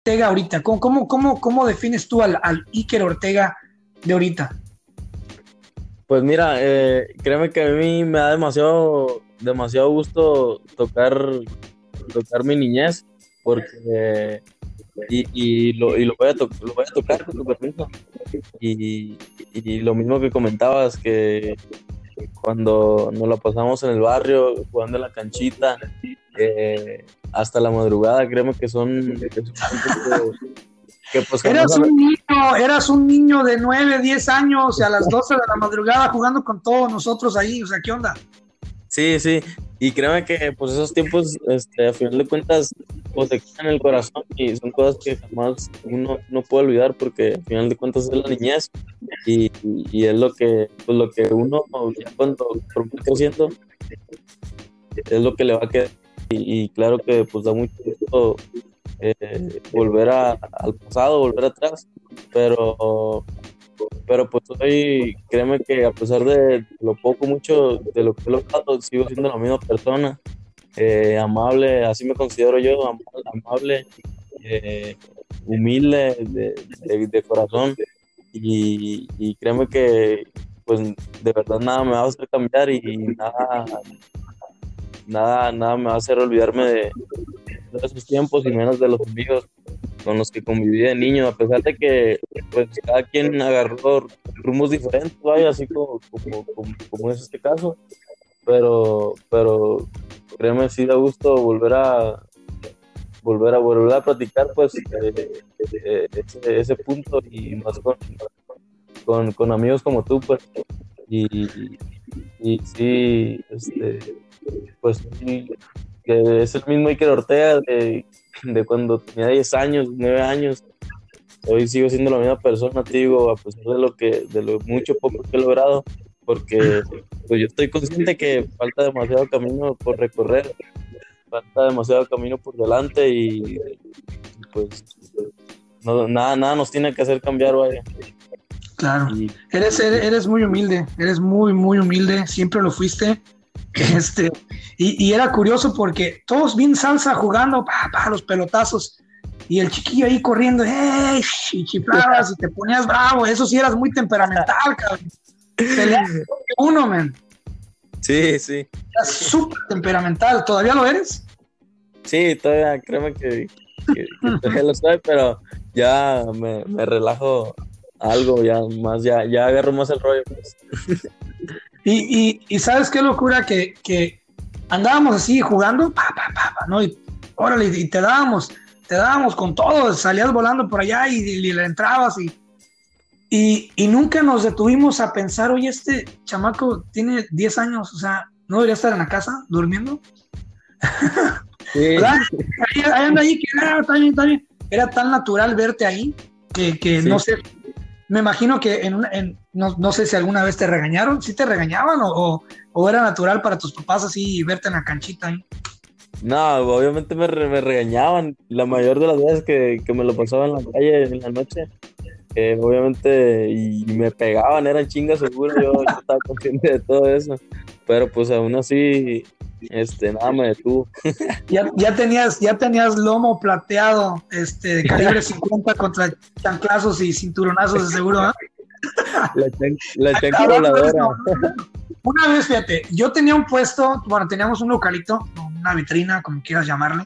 Ortega ahorita? ¿Cómo, cómo, cómo, cómo defines tú al, al Iker Ortega de ahorita? Pues mira, eh, créeme que a mí me da demasiado, demasiado gusto tocar, tocar mi niñez, porque y, y, lo, y voy a lo voy a tocar con tu permiso. Y, y, lo mismo que comentabas, que cuando nos la pasamos en el barrio, jugando en la canchita, eh, hasta la madrugada, créeme que son... Que, pues, eras un niño, eras un niño de 9, 10 años y a las 12 de la madrugada jugando con todos nosotros ahí, o sea, ¿qué onda? Sí, sí, y créeme que pues esos tiempos, este, a final de cuentas, pues te quedan en el corazón y son cosas que jamás uno no puede olvidar porque al final de cuentas es la niñez y, y, es lo que, pues lo que uno cuando creciendo es lo que le va a quedar y, claro que pues da mucho gusto eh, volver a, al pasado, volver atrás, pero pero pues hoy créeme que a pesar de lo poco, mucho de lo que he logrado, sigo siendo la misma persona, eh, amable, así me considero yo, amable, eh, humilde de, corazón. Y, y, créeme que pues de verdad nada me va a hacer cambiar y nada, nada, nada me va a hacer olvidarme de, esos tiempos y menos de los amigos con los que conviví de niño, a pesar de que pues, cada quien agarró rumos diferentes, así como, como, es este caso, pero, pero créeme, sí da gusto volver a volver a volver a platicar pues eh, eh, ese, punto y más con, con, amigos como tú pues y, y, sí este pues sí, que es el mismo Iker Ortega de, de cuando tenía 10 años, 9 años. Hoy sigo siendo la misma persona, te digo, a pesar de lo que, de lo mucho poco que he logrado, porque pues yo estoy consciente que falta demasiado camino por recorrer, falta demasiado camino por delante y pues nada, nada nos tiene que hacer cambiar, vaya. Claro. eres, eres muy humilde, eres muy, muy humilde, siempre lo fuiste. Este, y, era curioso porque todos bien salsa jugando, pa, los pelotazos, y el chiquillo ahí corriendo, ¡eh! y chiflabas y te ponías bravo, eso sí eras muy temperamental, cabrón. uno, man. Sí, sí. Eras súper temperamental, ¿todavía lo eres? Sí, todavía, créeme que, todavía lo soy, pero ya me, me, relajo algo, ya más, ya, ya agarro más el rollo. Pues. Y, y, sabes qué locura que, que andábamos así jugando, pa, pa, pa, ¿no? Y órale, y te dábamos, te dábamos con todo, salías volando por allá y, le entrabas y, y, y, nunca nos detuvimos a pensar, oye, este chamaco tiene 10 años, o sea, ¿no debería estar en la casa durmiendo? Sí. ahí, anda ahí, que ah, está bien, está bien. Era tan natural verte ahí que, que no sé, me imagino que en, en no, no, sé si alguna vez te regañaron, ¿sí te regañaban o, era natural para tus papás así verte en la canchita ahí? No, obviamente me, me regañaban la mayor de las veces que, que, me lo pasaba en la calle en la noche. Eh, obviamente, y me pegaban, eran chingas seguro, yo, yo estaba consciente de todo eso. Pero pues aún así, este, nada me detuvo. Ya, ya, tenías, ya tenías lomo plateado, este, de calibre 50 contra chanclazos y cinturonazos de seguro, ¿ah? La, la Una vez, fíjate, yo tenía un puesto, bueno, teníamos un localito, una vitrina, como quieras llamarle,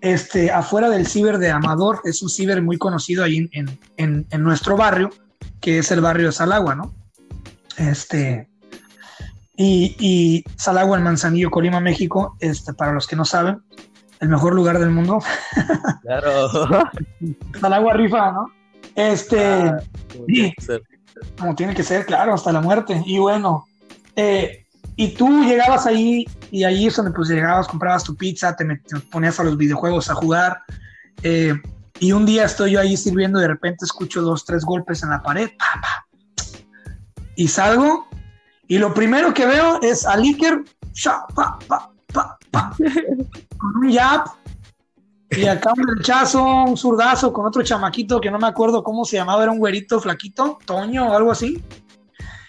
este, afuera del ciber de Amador, es un ciber muy conocido ahí en, en, en nuestro barrio, que es el barrio de Salagua, ¿no? Este, y, y Salagua en Manzanillo, Colima, México, este, para los que no saben, el mejor lugar del mundo. Claro. Salagua rifa, ¿no? Este, ah, como tiene que ser, claro, hasta la muerte. Y bueno, eh, y tú llegabas ahí y ahí es donde pues llegabas, comprabas tu pizza, te, ponías a los videojuegos a jugar. Eh, y un día estoy yo ahí sirviendo y de repente escucho dos, tres golpes en la pared. Y salgo y lo primero que veo es a Liker con un jab y acá un derechazo, un zurdazo con otro chamaquito que no me acuerdo cómo se llamaba, era un güerito flaquito, Toño o algo así.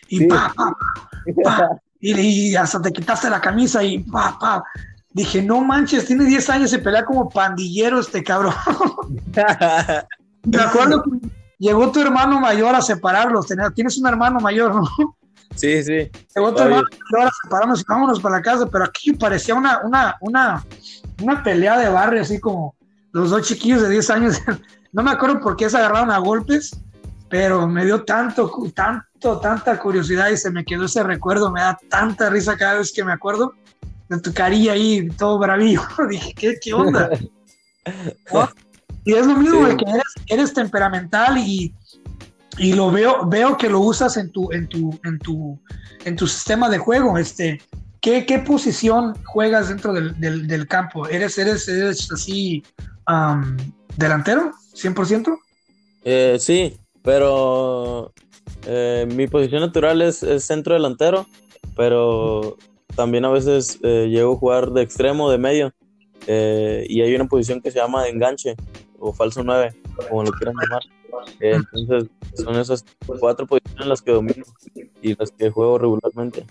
Y pa, pa, pa, y, hasta te quitaste la camisa y pa, pa. Dije, no manches, tiene 10 años y pelea como pandillero este cabrón. Me acuerdo que llegó tu hermano mayor a separarlos. Tienes un hermano mayor, ¿no? Sí, sí. Llegó tu hermano mayor a separarnos y vámonos para la casa, pero aquí parecía una, una, una, una pelea de barrio, así como los dos chiquillos de 10 años. No me acuerdo por qué se agarraron a golpes, pero me dio tanto, tanto, tanta curiosidad y se me quedó ese recuerdo. Me da tanta risa cada vez que me acuerdo de tu carilla ahí, todo bravío. Dije, ¿qué, qué onda? Y es lo mismo, que eres, eres temperamental y, y, lo veo, veo que lo usas en tu, en tu, en tu, en tu sistema de juego. Este, ¿qué, qué posición juegas dentro del, del, campo? ¿Eres, eres, eres así delantero? ¿100%? Eh, sí, pero eh, mi posición natural es, centro delantero, pero también a veces eh, llego a jugar de extremo, de medio, eh, y hay una posición que se llama de enganche o falso 9, como lo quieran llamar. entonces, son esas cuatro posiciones las que domino y las que juego regularmente.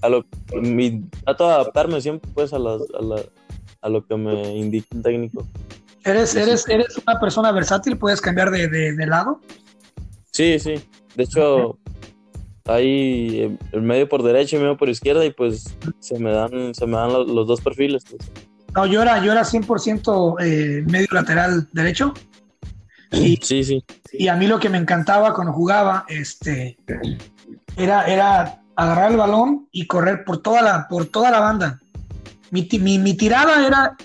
A lo, mi, trato de adaptarme siempre pues a, las, a, la, a lo que me indica un técnico. ¿Eres, eres, ¿Eres una persona versátil? ¿Puedes cambiar de, de, lado? Sí, sí. De hecho, hay el medio por derecha y medio por izquierda y pues se me dan, se me dan los, dos perfiles. Pues. No, yo era, yo era 100% eh, medio lateral derecho. Y, sí, sí. Y a mí lo que me encantaba cuando jugaba este, era, era agarrar el balón y correr por toda la, por toda la banda. Mi, mi, mi tirada era,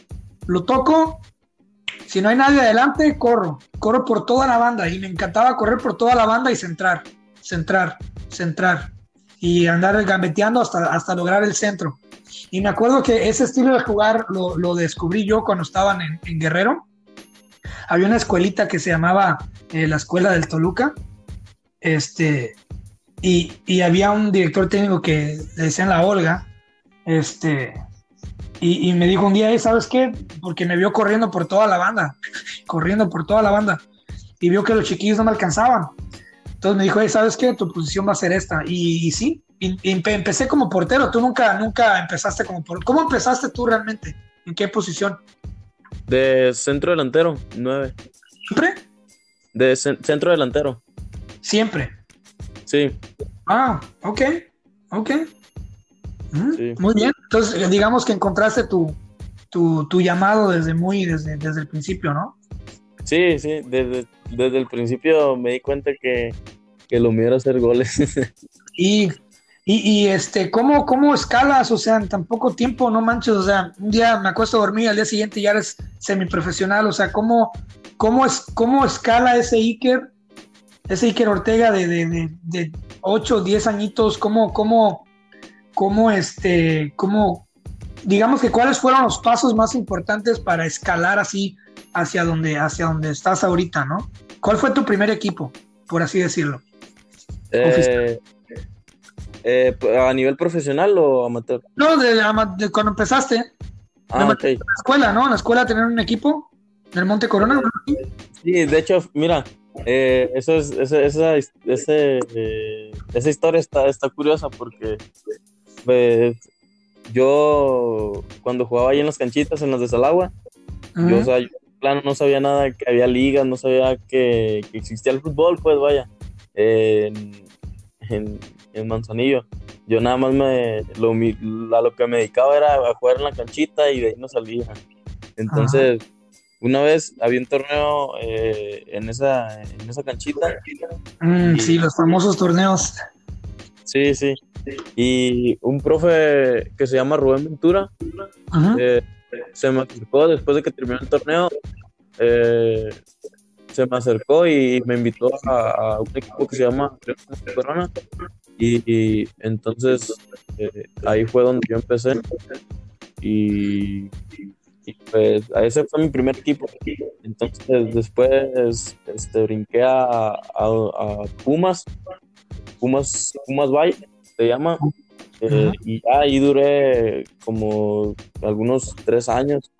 lo toco, si no hay nadie adelante, corro. Corro por toda la banda y me encantaba correr por toda la banda y centrar, centrar, centrar. Y andar gambeteando hasta, hasta lograr el centro. Y me acuerdo que ese estilo de jugar lo, descubrí yo cuando estaban en, Guerrero. Había una escuelita que se llamaba eh, la Escuela del Toluca. Este, y, y, había un director técnico que le decían la Olga. Este, y, me dijo un día, ¿sabes qué? Porque me vio corriendo por toda la banda, corriendo por toda la banda. Y vio que los chiquillos no me alcanzaban. Entonces me dijo, ¿sabes qué? Tu posición va a ser esta. Y, sí, empecé como portero. Tú nunca, nunca empezaste como portero. ¿Cómo empezaste tú realmente? ¿En qué posición? De centro delantero, nueve. ¿Siempre? De centro delantero. ¿Siempre? Sí. Ah, ok, ok. Muy bien. Entonces, digamos que encontraste tu, tu, llamado desde muy, desde, desde el principio, ¿no? Sí, sí, desde, el principio me di cuenta que, lo mío era hacer goles. y, y, este, ¿cómo, ¿cómo escalas? O sea, en tan poco tiempo, no manches, o sea, un día me acuesto a dormir, al día siguiente ya eres semiprofesional, o sea, ¿cómo, cómo, es, cómo escala ese Iker, ese Iker Ortega de, de, de, 8 o 10 añitos, cómo, cómo, cómo, este, cómo, digamos que cuáles fueron los pasos más importantes para escalar así hacia donde, hacia donde estás ahorita, ¿no? ¿Cuál fue tu primer equipo, por así decirlo? Eh, eh, ¿A nivel profesional o amateur? No, de, cuando empezaste. Ah, En la escuela, ¿no? En la escuela tener un equipo en el Monte Corona. Sí, de hecho, mira, eh, eso es, esa, esa, esa historia está, está curiosa porque pues yo cuando jugaba ahí en las canchitas, en las de Salagua, yo, o sea, plano no sabía nada que había ligas, no sabía que, existía el fútbol, pues vaya, en, en, Manzanillo. Yo nada más me, lo, a lo que me dedicaba era a jugar en la canchita y de ahí no salía. Entonces, una vez había un torneo eh, en, esa, en esa canchita. Mm, sí, los famosos torneos. Sí, sí. Y un profe que se llama Rubén Ventura eh, se me acercó después de que terminó el torneo. Eh, se me acercó y me invitó a, un equipo que se llama Corona. Y, entonces eh, ahí fue donde yo empecé. Y, pues ese fue mi primer equipo. Entonces después este, brinqué a, a Pumas, Pumas, Pumas Valle se llama. Eh, y ahí duré como algunos tres años.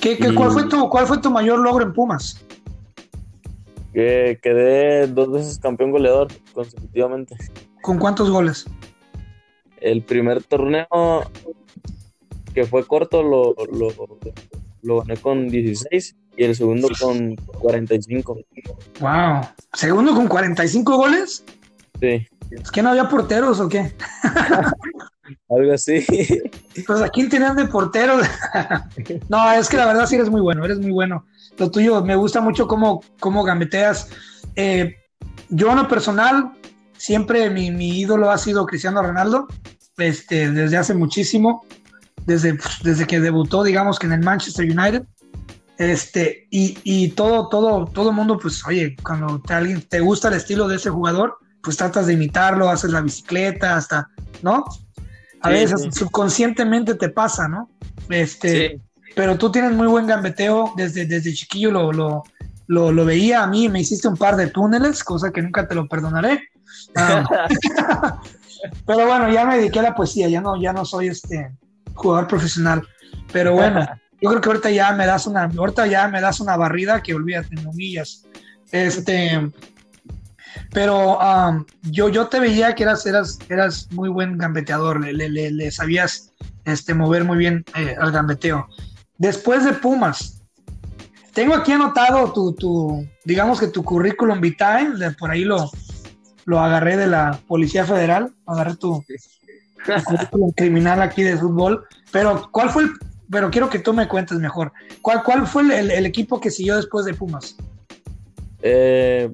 ¿Qué, cuál, fue tu, ¿Cuál fue tu mayor logro en Pumas? Que quedé dos veces campeón goleador consecutivamente. ¿Con cuántos goles? El primer torneo que fue corto lo, lo, lo gané con 16 y el segundo con 45. Wow. ¿Segundo con 45 goles? Sí. ¿Es que no había porteros o qué? Algo así. Pues a quién tenían de portero. no, es que la verdad sí eres muy bueno, eres muy bueno. Lo tuyo, me gusta mucho cómo, cómo gambeteas. Eh, yo en lo personal, siempre mi, mi, ídolo ha sido Cristiano Ronaldo, este, desde hace muchísimo, desde, desde que debutó, digamos que en el Manchester United. Este, y, y todo, todo, todo el mundo, pues, oye, cuando te, alguien te gusta el estilo de ese jugador, pues tratas de imitarlo, haces la bicicleta, hasta, ¿no? A sí, veces sí. subconscientemente te pasa, ¿no? Este, sí. pero tú tienes muy buen gambeteo, desde, desde chiquillo lo, lo, lo, lo, veía a mí, me hiciste un par de túneles, cosa que nunca te lo perdonaré. Um, pero bueno, ya me dediqué a la poesía, ya no, ya no soy este jugador profesional. Pero bueno, yo creo que ahorita ya me das una, ahorita ya me das una barrida que olvídate, no millas. Este, pero um, yo, yo te veía que eras, eras, eras muy buen gambeteador, le, le, le sabías este, mover muy bien eh, al gambeteo. Después de Pumas, tengo aquí anotado tu, tu digamos que tu currículum vitae, por ahí lo, lo agarré de la Policía Federal, agarré tu, currículum criminal aquí de fútbol, pero ¿cuál fue el, pero quiero que tú me cuentes mejor, ¿cuál, cuál fue el, el equipo que siguió después de Pumas? Eh,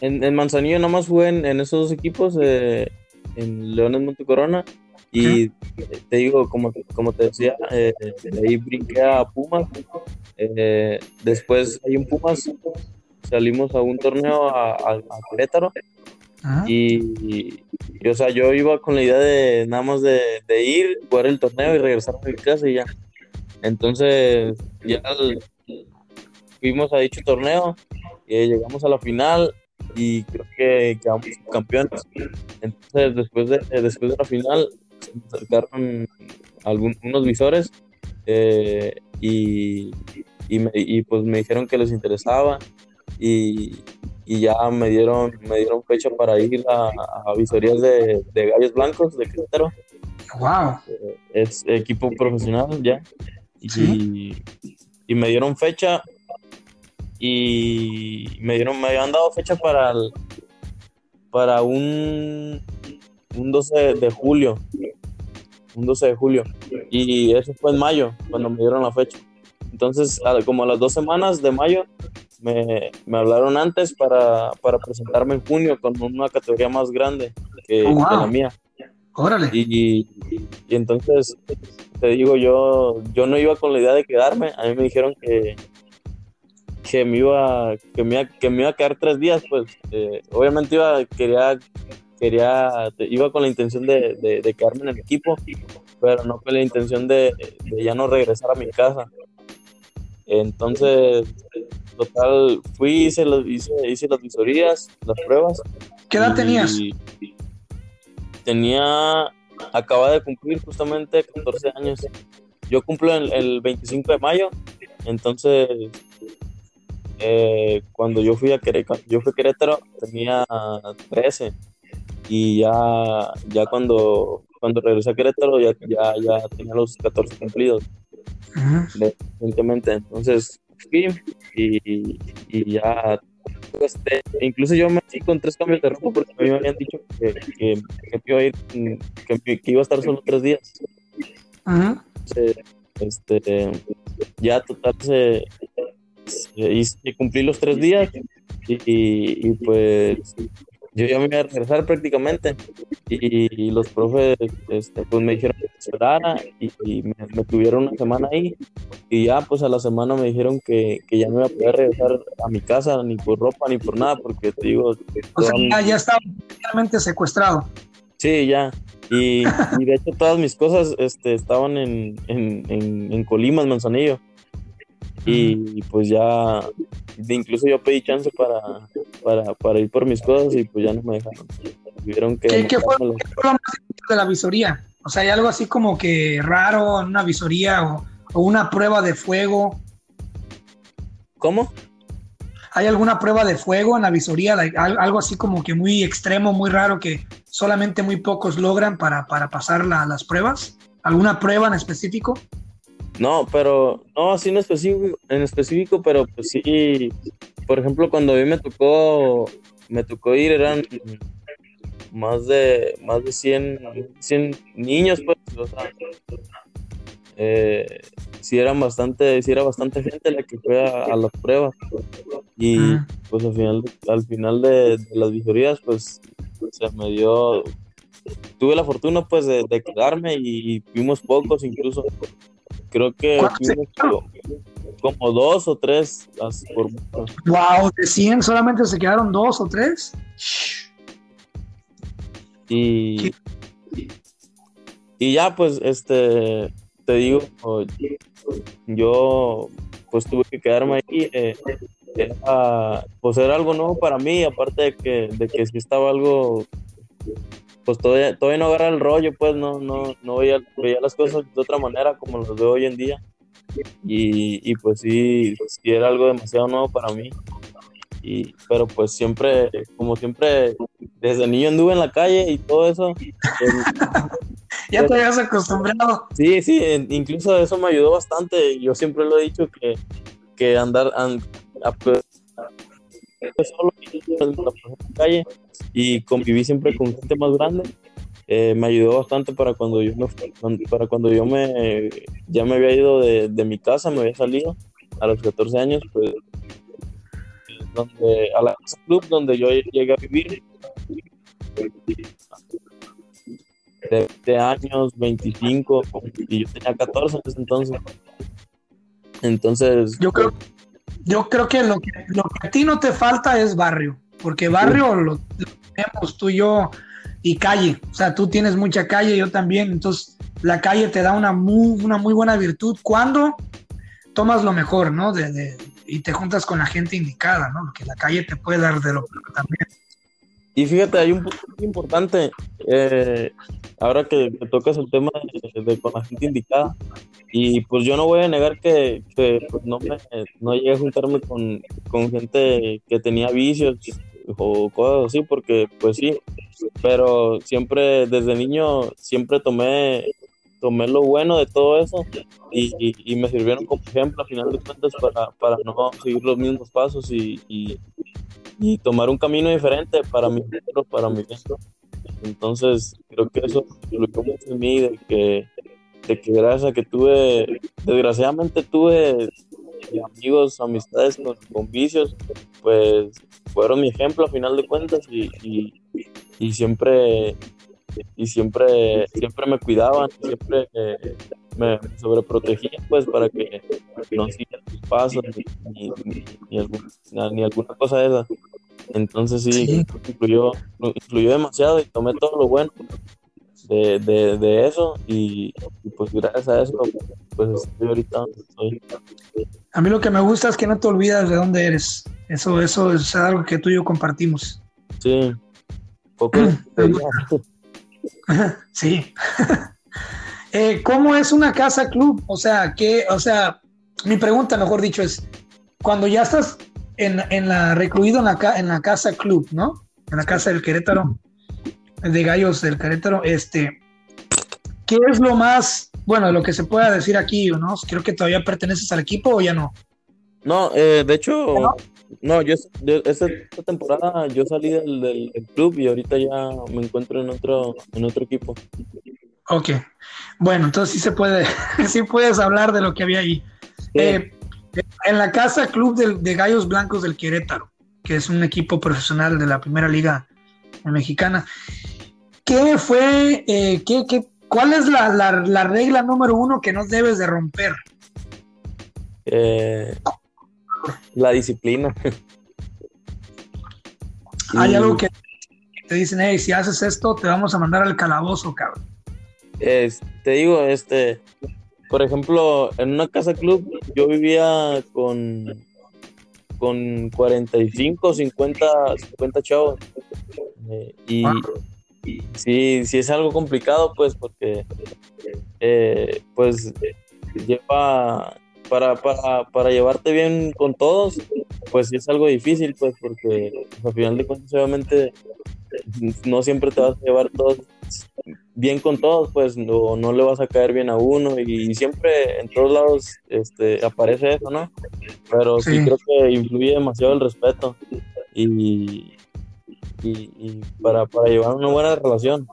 en, en, Manzanillo nomás fue en, en esos dos equipos, eh, en Leones Montecorona, y te digo, como, como te decía, eh, de ahí brinqué a Pumas, eh, después ahí en Pumas salimos a un torneo a, a, a Querétaro, y, y, o sea, yo iba con la idea de nada más de, de, ir, jugar el torneo y regresar a mi casa y ya. Entonces, ya fuimos a dicho torneo, y llegamos a la final y creo que quedamos campeones. Entonces, después de, después de la final, se acercaron algún, unos visores eh, y, y, me, y, pues me dijeron que les interesaba y, y, ya me dieron, me dieron fecha para ir a, a visorías de, de, Gallos Blancos de Querétaro. ¡Wow! Es equipo profesional ya. ¿Sí? Y, y me dieron fecha y me dieron me habían dado fecha para el, para un un 12 de julio un 12 de julio y eso fue en mayo cuando me dieron la fecha entonces como a las dos semanas de mayo me, me hablaron antes para, para, presentarme en junio con una categoría más grande que, oh, wow. que la mía Órale. Y, y, y, entonces te digo yo yo no iba con la idea de quedarme a mí me dijeron que que me iba que me iba, que me iba a quedar tres días pues eh, obviamente iba quería quería iba con la intención de, de, de, quedarme en el equipo pero no con la intención de, de, ya no regresar a mi casa. Entonces total fui hice, hice, hice las visorías las pruebas. ¿qué edad tenías? tenía acaba de cumplir justamente 14 años. Yo cumplo el, el 25 de mayo entonces eh, cuando yo fui a Querétaro, yo fui a Querétaro tenía 13 y ya, ya cuando, cuando regresé a Querétaro ya, ya, ya tenía los 14 cumplidos recientemente. Entonces fui y, y ya este, incluso yo me fui con tres cambios de ropa porque me habían dicho que, que, que iba a ir, que, que, iba a estar solo tres días. Entonces, este, ya total se, y, y cumplí los tres días y, y, pues yo ya me iba a regresar prácticamente. Y, los profes este, pues me dijeron que esperara y, me, me, tuvieron una semana ahí. Y ya pues a la semana me dijeron que, que, ya no iba a poder regresar a mi casa ni por ropa ni por nada porque te digo o sea, ya, ya estaba totalmente secuestrado. Sí ya. Y, y, de hecho todas mis cosas este, estaban en, en, en, en Colima, en Manzanillo y pues ya incluso yo pedí chance para, para, para, ir por mis cosas y pues ya no me dejaron. Tuvieron que ¿Qué, ¿qué fue, lo más de la visoría? O sea, hay algo así como que raro en una visoría o, o una prueba de fuego. ¿Cómo? ¿Hay alguna prueba de fuego en la visoría? Algo así como que muy extremo, muy raro que solamente muy pocos logran para, para pasar la, las pruebas. ¿Alguna prueba en específico? No, pero, no, así en específico, en específico, pero pues sí, por ejemplo, cuando a mí me tocó, me tocó ir, eran más de, más de 100, 100 niños, pues, o sea, eh, sí eran bastante, sí era bastante gente la que fue a, las pruebas. Y pues al final, al final de, las visorías, pues se me dio, tuve la fortuna pues de, quedarme y, fuimos pocos incluso. Creo que como, dos o tres. Por... Wow, de 100 solamente se quedaron dos o tres. Y, y ya pues este te digo, yo pues tuve que quedarme ahí. Eh, era, pues era algo nuevo para mí, aparte de que, de que si estaba algo, pues todavía, todavía no agarra el rollo, pues no, no, no veía, veía las cosas de otra manera como las veo hoy en día. Y, y pues sí, sí, era algo demasiado nuevo para mí. Y, pero pues siempre, como siempre, desde niño anduve en la calle y todo eso. ya te habías acostumbrado. Sí, sí, incluso eso me ayudó bastante. Yo siempre lo he dicho que, que andar solo en la calle y conviví siempre con gente más grande. Eh, me ayudó bastante para cuando yo me para cuando yo me ya me había ido de, de mi casa, me había salido a los 14 años, pues donde a la club donde yo llegué a vivir de, años, 25, y yo tenía 14 en ese entonces. Entonces. Yo creo, yo creo que lo, que lo que a ti no te falta es barrio, porque barrio lo, tenemos tú y yo y calle. O sea, tú tienes mucha calle, yo también. Entonces, la calle te da una muy, una muy buena virtud cuando tomas lo mejor, ¿no? De, y te juntas con la gente indicada, ¿no? Que la calle te puede dar de lo también. Y fíjate, hay un punto muy importante, eh, ahora que, tocas el tema de, con la gente indicada, y pues yo no voy a negar que, pues no, me, no llegué a juntarme con, con gente que tenía vicios o cosas así, porque pues sí, pero siempre desde niño siempre tomé tomé lo bueno de todo eso y, y, me sirvieron como ejemplo a final de cuentas para, para no seguir los mismos pasos y, y tomar un camino diferente para mi futuro, para mi vida. Entonces, creo que eso lo mucho en mí, de que, de que gracias a que tuve, desgraciadamente tuve amigos, amistades con, vicios, pues fueron mi ejemplo a final de cuentas y, y, siempre y siempre siempre me cuidaban, siempre eh, me sobreprotegían pues para que, no sigan sus pasos ni, ni, ni, alguna cosa de esa. Entonces sí, Influyó, influyó demasiado y tomé todo lo bueno de, de, de eso y, pues gracias a eso pues estoy ahorita donde estoy. A mí lo que me gusta es que no te olvidas de dónde eres. Eso, eso es algo que tú y yo compartimos. Sí, poco. sí. Eh, ¿Cómo es una casa club? O sea, que, o sea, mi pregunta, mejor dicho, es cuando ya estás en, en la recluido en la, en la casa club, ¿no? En la casa del Querétaro, de Gallos del Querétaro, este, ¿qué es lo más, bueno, lo que se pueda decir aquí, ¿no? Creo que todavía perteneces al equipo o ya no. No, eh, de hecho, ¿No? yo, esta, temporada yo salí del, del, club y ahorita ya me encuentro en otro, en otro equipo. Ok, bueno, entonces sí se puede, sí puedes hablar de lo que había ahí. Eh, en la casa Club de, Gallos Blancos del Querétaro, que es un equipo profesional de la primera liga mexicana. ¿Qué fue, eh, qué, cuál es la, regla número uno que no debes de romper? Eh, la disciplina. Hay algo que te dicen, hey, si haces esto, te vamos a mandar al calabozo, cabrón. Te digo, este, por ejemplo, en una casa club yo vivía con, con 45, 50, 50 chavos. Eh, y, sí, sí es algo complicado, pues, porque eh, pues lleva para, para, para llevarte bien con todos, pues sí es algo difícil, pues, porque pues, al final de cuentas, obviamente, no siempre te vas a llevar todos bien con todos, pues no, no le vas a caer bien a uno y, siempre en todos lados este, aparece eso, ¿no? Pero sí. creo que influye demasiado el respeto y, y, para, para, llevar una buena relación.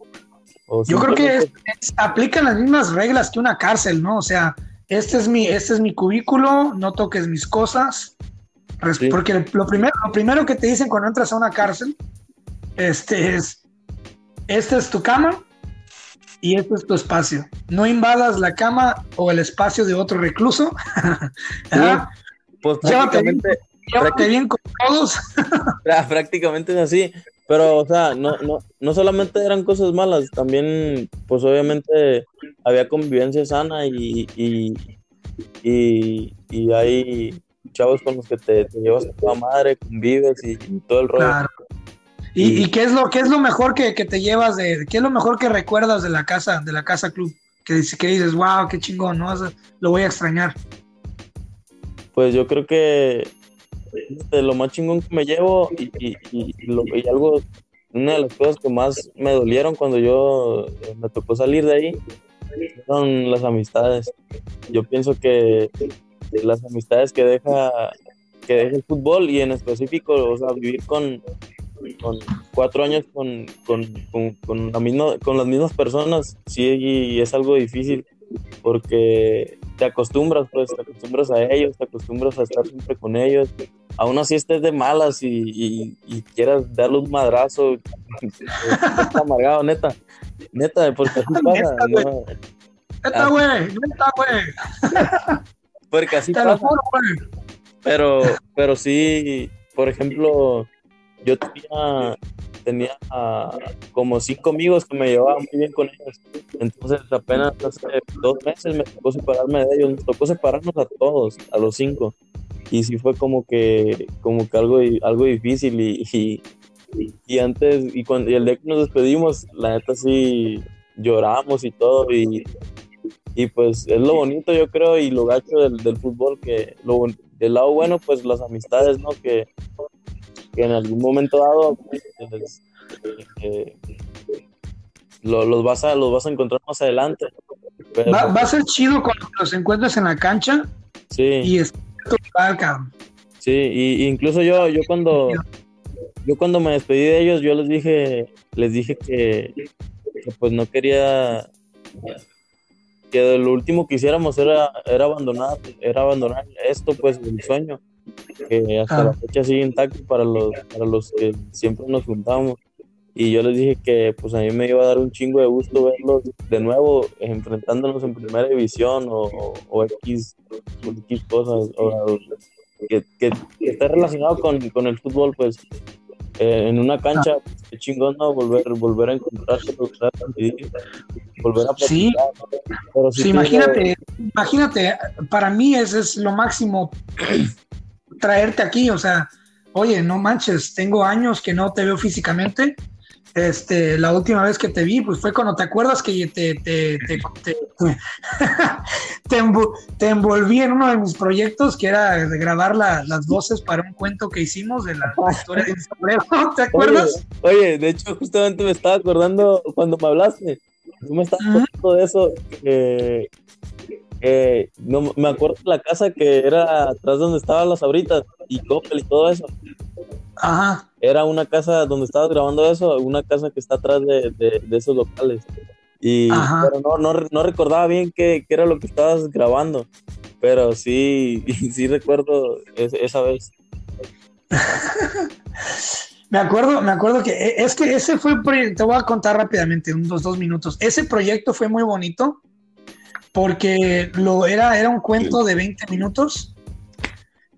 Yo creo que aplican las mismas reglas que una cárcel, ¿no? O sea, este es mi, este es mi cubículo, no toques mis cosas. Porque lo primero, lo primero que te dicen cuando entras a una cárcel este es, esta es tu cama y este es tu espacio. No invadas la cama o el espacio de otro recluso. pues prácticamente, llévate bien con todos. prácticamente es así. Pero, o sea, no, no, no solamente eran cosas malas, también, pues obviamente había convivencia sana y, y, y, hay chavos con los que te, llevas a tu madre, convives y, todo el rollo. Claro. ¿Y, qué es lo qué es lo mejor que, te llevas de qué es lo mejor que recuerdas de la casa de la casa club que, que dices wow qué chingón no lo voy a extrañar. Pues yo creo que de lo más chingón que me llevo y, y, algo, una de las cosas que más me dolieron cuando yo eh, me tocó salir de ahí son las amistades. Yo pienso que las amistades que deja que deja el fútbol y en específico, o sea, vivir con, con cuatro años con, con, con, la misma, con las mismas personas, sí, es algo difícil porque te acostumbras, pues, te acostumbras a ellos, te acostumbras a estar siempre con ellos. Aún así estés de malas y, y, quieras darle un madrazo, está amargado, neta. Neta, porque así pasa. Neta, güey, neta, güey. Porque así pasa. Pero, pero sí, por ejemplo, yo tenía tenía como cinco amigos que me llevaban muy bien con ellos. Entonces apenas hace dos meses me tocó separarme de ellos, nos tocó separarnos a todos, a los cinco. Y sí fue como que, como que algo, algo difícil y, y, antes, y, cuando, y el día que nos despedimos, la neta sí lloramos y todo y, y pues es lo bonito yo creo y lo gacho del, del fútbol que lo, del lado bueno pues las amistades no que que en algún momento dado pues, eh, los, vas a, los vas a encontrar más adelante. va, a ser chido cuando los encuentres en la cancha. Sí. Y es Sí, y, incluso yo, yo cuando yo cuando me despedí de ellos, yo les dije, les dije que, pues no quería que lo último que hiciéramos era, era abandonar, era abandonar esto, pues, el sueño que hasta la fecha sigue intacto para los, para los que siempre nos juntamos. Y yo les dije que pues a mí me iba a dar un chingo de gusto verlos de nuevo enfrentándonos en primera división o, o, X, cosas, o, que, que, esté relacionado con, con, el fútbol, pues eh, en una cancha, qué chingón, ¿no? Volver, volver a encontrarse, volver a volver a Sí, Pero sí, imagínate, imagínate, para mí ese es lo máximo traerte aquí, o sea, oye, no manches, tengo años que no te veo físicamente. Este, la última vez que te vi, pues fue cuando te acuerdas que te, te, te, te, envolví en uno de mis proyectos, que era grabar las voces para un cuento que hicimos de la historia de un ¿te acuerdas? Oye, de hecho, justamente me estaba acordando cuando me hablaste, tú me estabas hablando de eso, que eh, no, me acuerdo de la casa que era atrás donde estaban las abritas y Coppel y todo eso. Ajá. Era una casa donde estabas grabando eso, una casa que está atrás de, de, esos locales. Y pero no, no, no, recordaba bien qué, qué, era lo que estabas grabando, pero sí, sí recuerdo esa vez. me acuerdo, me acuerdo que e, es que ese fue, te voy a contar rápidamente, unos dos minutos. Ese proyecto fue muy bonito porque lo, era, era un cuento de 20 minutos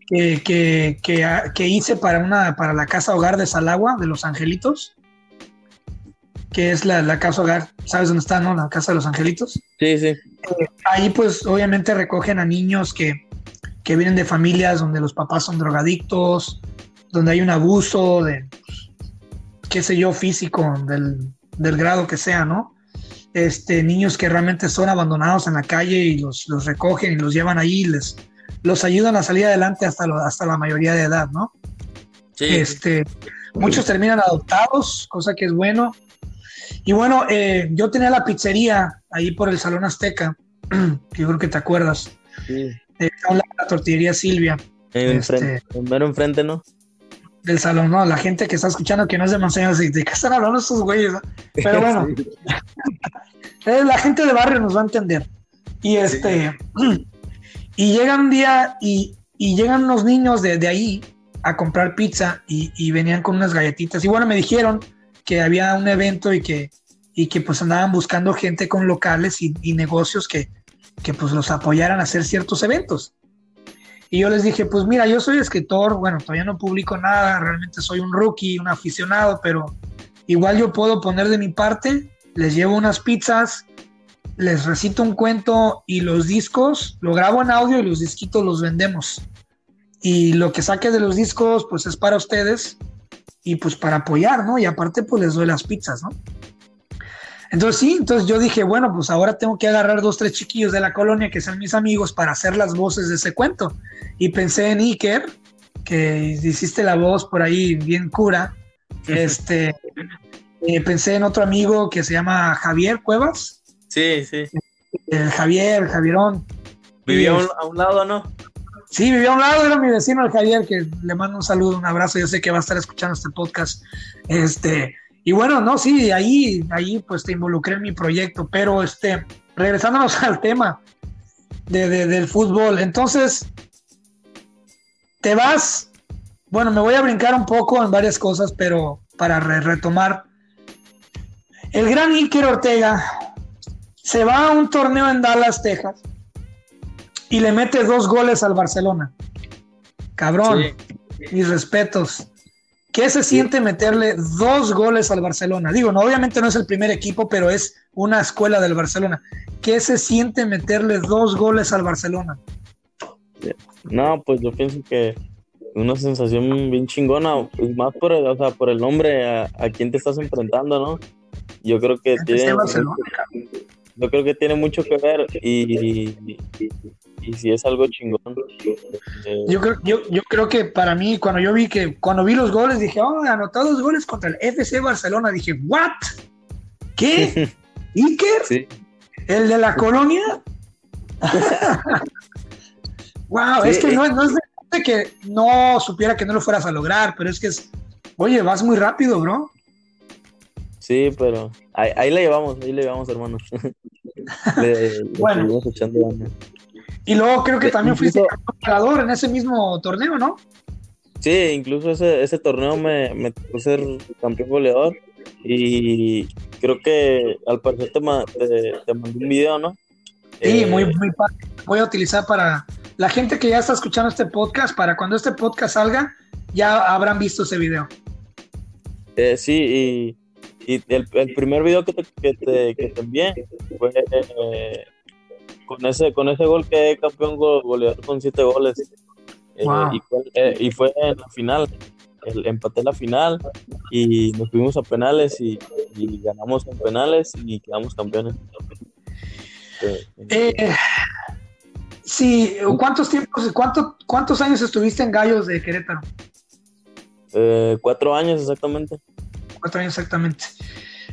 que, que, que, hice para, una, para la casa hogar de Salagua, de Los Angelitos, que es la, la, casa hogar, ¿sabes dónde está, no? La casa de los Angelitos. Sí, sí. Eh, ahí pues obviamente recogen a niños que, que vienen de familias donde los papás son drogadictos, donde hay un abuso de, qué sé yo, físico, del, del grado que sea, ¿no? Este, niños que realmente son abandonados en la calle y los, los recogen y los llevan ahí y les, los ayudan a salir adelante hasta, hasta la mayoría de edad, ¿no? Sí. Este, muchos terminan adoptados, cosa que es bueno. Y bueno, eh, yo tenía la pizzería ahí por el Salón Azteca, que yo creo que te acuerdas. Sí. Eh, la tortillería Silvia. Este, enfrente, ¿no? Del salón, no, la gente que está escuchando que no es de Manzano, ¿de qué están hablando estos güeyes? Pero bueno, la gente de barrio nos va a entender. Y este, y llegan un día y, llegan unos niños de, de, ahí a comprar pizza y, venían con unas galletitas. Y bueno, me dijeron que había un evento y que, y que pues andaban buscando gente con locales y, negocios que, que pues los apoyaran a hacer ciertos eventos. Y yo les dije, pues mira, yo soy escritor, bueno, todavía no publico nada, realmente soy un rookie, un aficionado, pero igual yo puedo poner de mi parte, les llevo unas pizzas, les recito un cuento y los discos, lo grabo en audio y los disquitos los vendemos. Y lo que saque de los discos, pues es para ustedes y pues para apoyar, ¿no? Y aparte, pues les doy las pizzas, ¿no? Entonces sí, entonces yo dije, bueno, pues ahora tengo que agarrar dos, tres chiquillos de la colonia que sean mis amigos para hacer las voces de ese cuento. Y pensé en Iker, que hiciste la voz por ahí bien cura. Este, eh, pensé en otro amigo que se llama Javier Cuevas. Sí, sí. El Javier, Javierón. Vivía a un lado, ¿no? Sí, vivía a un lado, era mi vecino el Javier, que le mando un saludo, un abrazo, yo sé que va a estar escuchando este podcast. Este, y bueno, no, sí, ahí, ahí pues te involucré en mi proyecto, pero este, regresándonos al tema de, del fútbol, entonces, te vas, bueno, me voy a brincar un poco en varias cosas, pero para retomar, el gran Iker Ortega se va a un torneo en Dallas, Texas, y le mete dos goles al Barcelona. Cabrón, mis respetos. ¿Qué se siente meterle dos goles al Barcelona? Digo, no, obviamente no es el primer equipo, pero es una escuela del Barcelona. ¿Qué se siente meterle dos goles al Barcelona? No, pues yo pienso que una sensación bien chingona, y más por el, o sea, por el nombre a, a quién te estás enfrentando, ¿no? Yo creo que tiene, yo creo que tiene mucho que ver y, y si es algo chingón. Eh, yo, creo, yo, yo creo que para mí, cuando yo vi que, cuando vi los goles, dije, oh, anotó dos goles contra el FC Barcelona. Dije, ¿what? ¿Qué? ¿Iker? Sí. ¿El de la colonia? wow, es que no, eh. no es de que no supiera que no lo fueras a lograr, pero es que es, oye, vas muy rápido, bro. Sí, pero ahí, ahí le llevamos, ahí le llevamos, hermano. le, bueno, echando y luego creo que también fuiste ganador en ese mismo torneo, ¿no? Sí, incluso ese, ese torneo me, me tocó ser campeón goleador y creo que al parecer te, te, mandé un video, ¿no? Sí, muy, eh, muy padre. Voy a utilizar para la gente que ya está escuchando este podcast, para cuando este podcast salga, ya habrán visto ese video. Eh, sí, y, y el, el, primer video que te, que te, que te envié fue eh, con ese, con ese gol que campeón goleador con siete goles. Eh, y, fue, eh, y, fue, en la final. El, empaté la final y nos fuimos a penales y, ganamos en penales y quedamos campeones. Eh, sí, ¿cuántos tiempos, cuánto, cuántos años estuviste en Gallos de Querétaro? cuatro años exactamente. Cuatro años exactamente.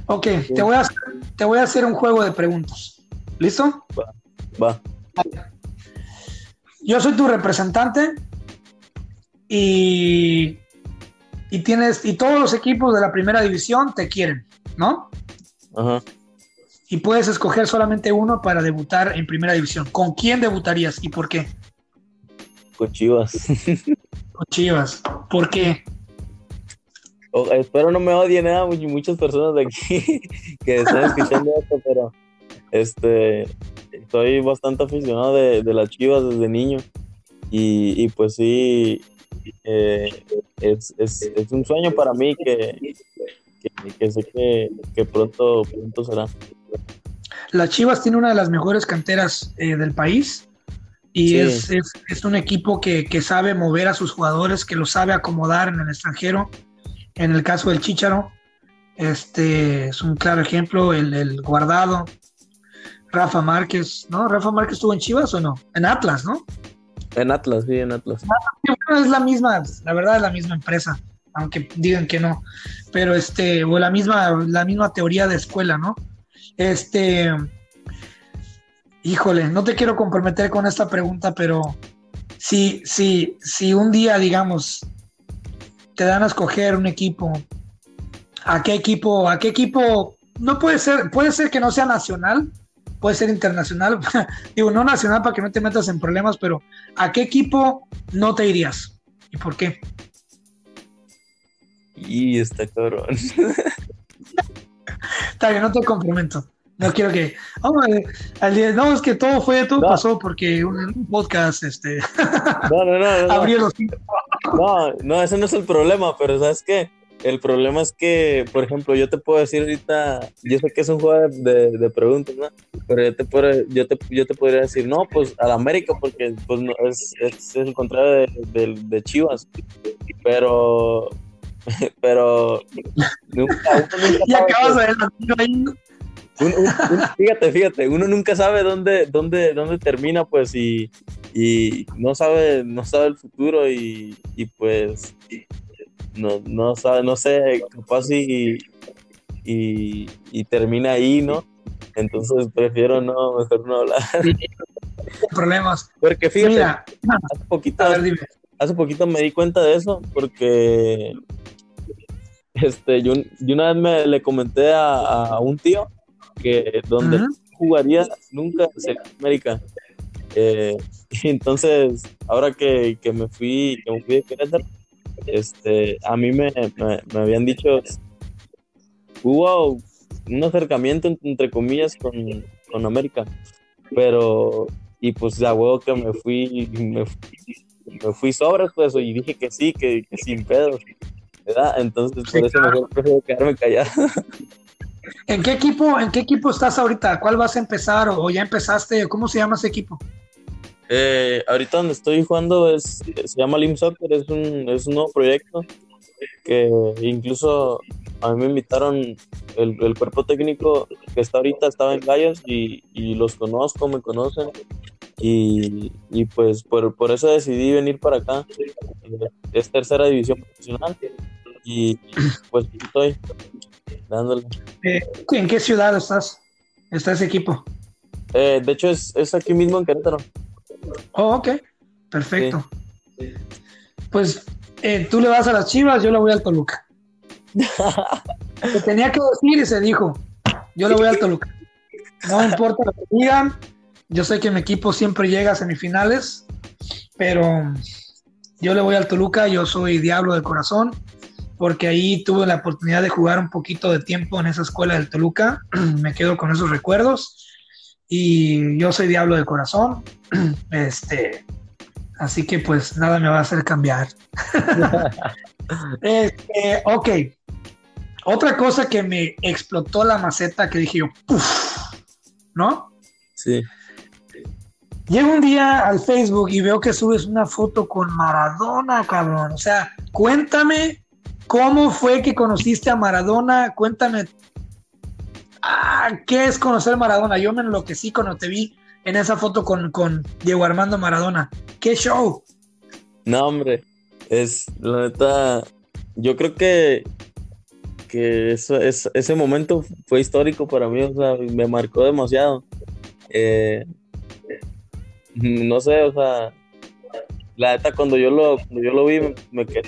Ok, te, voy a hacer, te voy a hacer un juego de preguntas. ¿Listo? Va. Yo soy tu representante y, y tienes y todos los equipos de la primera división te quieren, ¿no? Ajá. Y puedes escoger solamente uno para debutar en primera división. ¿Con quién debutarías y por qué? Con Chivas. Con Chivas. ¿Por qué? espero no me odien nada muchas personas de aquí que están escuchando esto, pero este estoy bastante aficionado de, las chivas desde niño. Y, pues sí, eh, es, un sueño para mí que, que, sé que, pronto, pronto será. Las Chivas tiene una de las mejores canteras eh, del país y es, un equipo que, sabe mover a sus jugadores, que lo sabe acomodar en el extranjero. En el caso del Chicharo, este es un claro ejemplo, el, el guardado, Rafa Márquez, ¿no? Rafa Márquez estuvo en Chivas o no? En Atlas, ¿no? En Atlas, sí, en Atlas. es la misma, la verdad es la misma empresa. aunque digan que no, pero este, o la misma, la misma teoría de escuela, ¿no? Este, híjole, no te quiero comprometer con esta pregunta, pero si, si, si un día, digamos, te dan a escoger un equipo, ¿a qué equipo, a qué equipo, no puede ser, puede ser que no sea nacional, puede ser internacional, digo, no nacional para que no te metas en problemas, pero ¿a qué equipo no te irías? ¿Y por qué? Y está cabrón. Está bien, no te comprometo. No quiero que. al día, no, es que todo fue, todo pasó porque un, podcast, este. No, no, no. no. abrió los. No, no, ese no es el problema, pero ¿sabes qué? El problema es que, por ejemplo, yo te puedo decir ahorita, yo sé que es un juego de, de preguntas, ¿no? Pero yo te, puedo, yo, te, yo te podría decir, no, pues al América, porque pues, no, es, es, el contrario de, de, Chivas. Pero, pero nunca, y acabas de ver fíjate, fíjate, uno nunca sabe dónde, dónde, dónde termina, pues, y, y no sabe, no sabe el futuro, y, y pues no, no sabe, no sé, capaz y, y, y, termina ahí, ¿no? Entonces prefiero no, mejor no hablar. problemas. Porque fíjate, hace poquito, hace poquito me di cuenta de eso, porque este, yo, yo una vez me le comenté a, a un tío que donde jugaría nunca sería América. Eh, entonces, ahora que, que, me fui, que me fui de Querétaro, este, a mí me, me, habían dicho, hubo un acercamiento, entre comillas, con, con América, pero, y pues ya huevo que me fui, me, me fui sobre, pues, y dije que sí, que, sin pedo, ¿verdad? Entonces, por eso mejor prefiero quedarme callado. ¿En qué equipo, en qué equipo estás ahorita? ¿Cuál vas a empezar o, ya empezaste? ¿Cómo se llama ese equipo? Eh, ahorita donde estoy jugando es, se llama Lim Soccer, es un, es un nuevo proyecto que incluso a mí me invitaron el, cuerpo técnico que está ahorita, estaba en Gallos y, los conozco, me conocen y, pues por, por, eso decidí venir para acá. Es tercera división profesional y pues estoy dándole. Eh, ¿En qué ciudad estás? ¿Está ese equipo? Eh, de hecho es, es aquí mismo en Querétaro. Oh, ok, perfecto. Pues eh, tú le vas a las Chivas, yo le voy al Toluca. se tenía que decir y se dijo, yo le voy al Toluca. No importa lo que digan, yo sé que mi equipo siempre llega a semifinales, pero yo le voy al Toluca, yo soy diablo de corazón, porque ahí tuve la oportunidad de jugar un poquito de tiempo en esa escuela del Toluca, me quedo con esos recuerdos y yo soy diablo de corazón, este, así que pues nada me va a hacer cambiar. este, ok, otra cosa que me explotó la maceta que dije yo, ¿no? Sí. Llego un día al Facebook y veo que subes una foto con Maradona, cabrón. O sea, cuéntame cómo fue que conociste a Maradona. Cuéntame ah, ¿qué es conocer Maradona? Yo me enloquecí cuando te vi en esa foto con, Diego Armando Maradona. ¡Qué show! No, hombre, es la neta, yo creo que, que ese momento fue histórico para mí, o sea, me marcó demasiado. Eh, no sé, o sea, la neta cuando yo lo, yo lo vi me, quedé.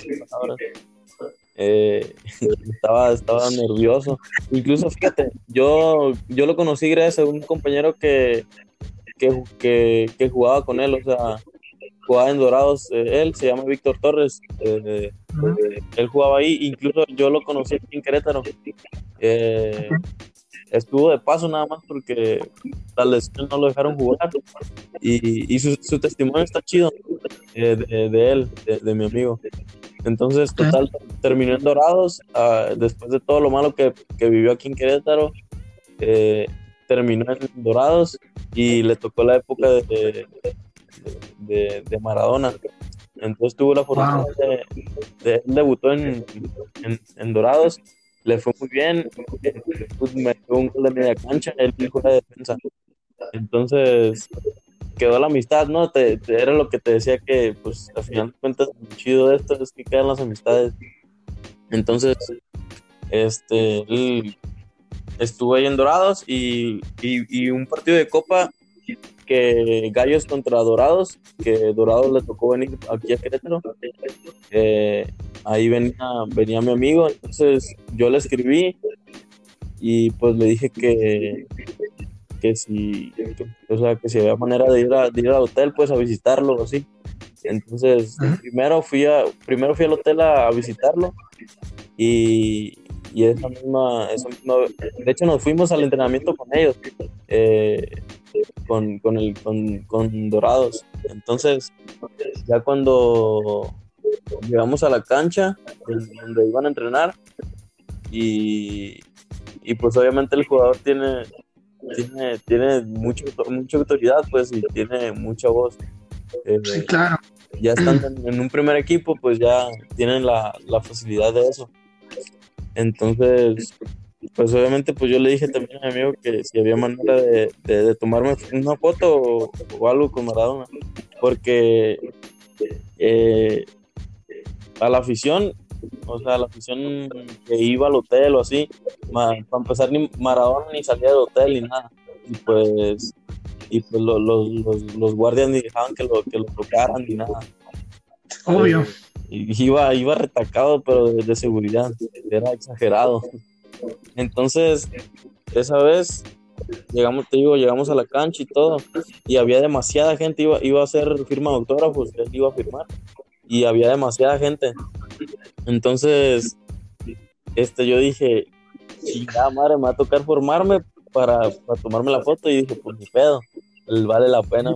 Eh, estaba, estaba nervioso. Incluso, fíjate, yo, yo lo conocí gracias a un compañero que, que, que, jugaba con él, o sea, jugaba en Dorados, eh, él se llama Víctor Torres, eh, él jugaba ahí, incluso yo lo conocí aquí en Querétaro. Estuvo de paso nada más porque la lesión no lo dejaron jugar. Y, y su, testimonio está chido de, de, él, de, de mi amigo. Entonces, total, terminó en Dorados, ah, después de todo lo malo que, vivió aquí en Querétaro, eh, terminó en Dorados y le tocó la época de, de, Maradona. Entonces tuvo la fortuna de, él debutó en, Dorados, le fue muy bien, pues, me dio un gol de media cancha, él dijo la defensa. Entonces, quedó la amistad, ¿no? Te, era lo que te decía que, pues, al final de cuentas, lo chido de esto es que quedan las amistades. Entonces, este, él estuvo ahí en Dorados y, y, un partido de Copa que Gallos contra Dorados, que Dorados le tocó venir aquí a Querétaro. Eh, ahí venía, venía mi amigo, entonces yo le escribí y pues le dije que, que si, o sea, que si había manera de ir, a, de ir al hotel, pues a visitarlo o así. Entonces, primero fui a, primero fui al hotel a, visitarlo y, y esa misma, de hecho nos fuimos al entrenamiento con ellos, eh, con, con, el, con, con Dorados. Entonces, ya cuando llegamos a la cancha donde iban a entrenar y, y pues obviamente el jugador tiene tiene, tiene mucho, mucha autoridad pues y tiene mucha voz eh, sí, claro. Ya están en, un primer equipo, pues ya tienen la, facilidad de eso. Entonces, pues obviamente pues yo le dije también a mi amigo que si había manera de, tomarme una foto o, algo con Maradona, porque eh, a la afición, o sea, a la afición que iba al hotel o así, para empezar ni Maradona ni salía del hotel ni nada, y pues y pues los, los, guardias ni dejaban que lo, que lo tocaran ni nada. Obvio. Eh, iba, iba retacado, pero de, seguridad, era exagerado. Entonces, esa vez llegamos, te digo, llegamos a la cancha y todo, y había demasiada gente, iba, iba a hacer firma de autógrafos, él iba a firmar, y había demasiada gente. Entonces, este, yo dije, chingada madre, me va a tocar formarme para, tomarme la foto y dije, pues ni pedo, vale la pena.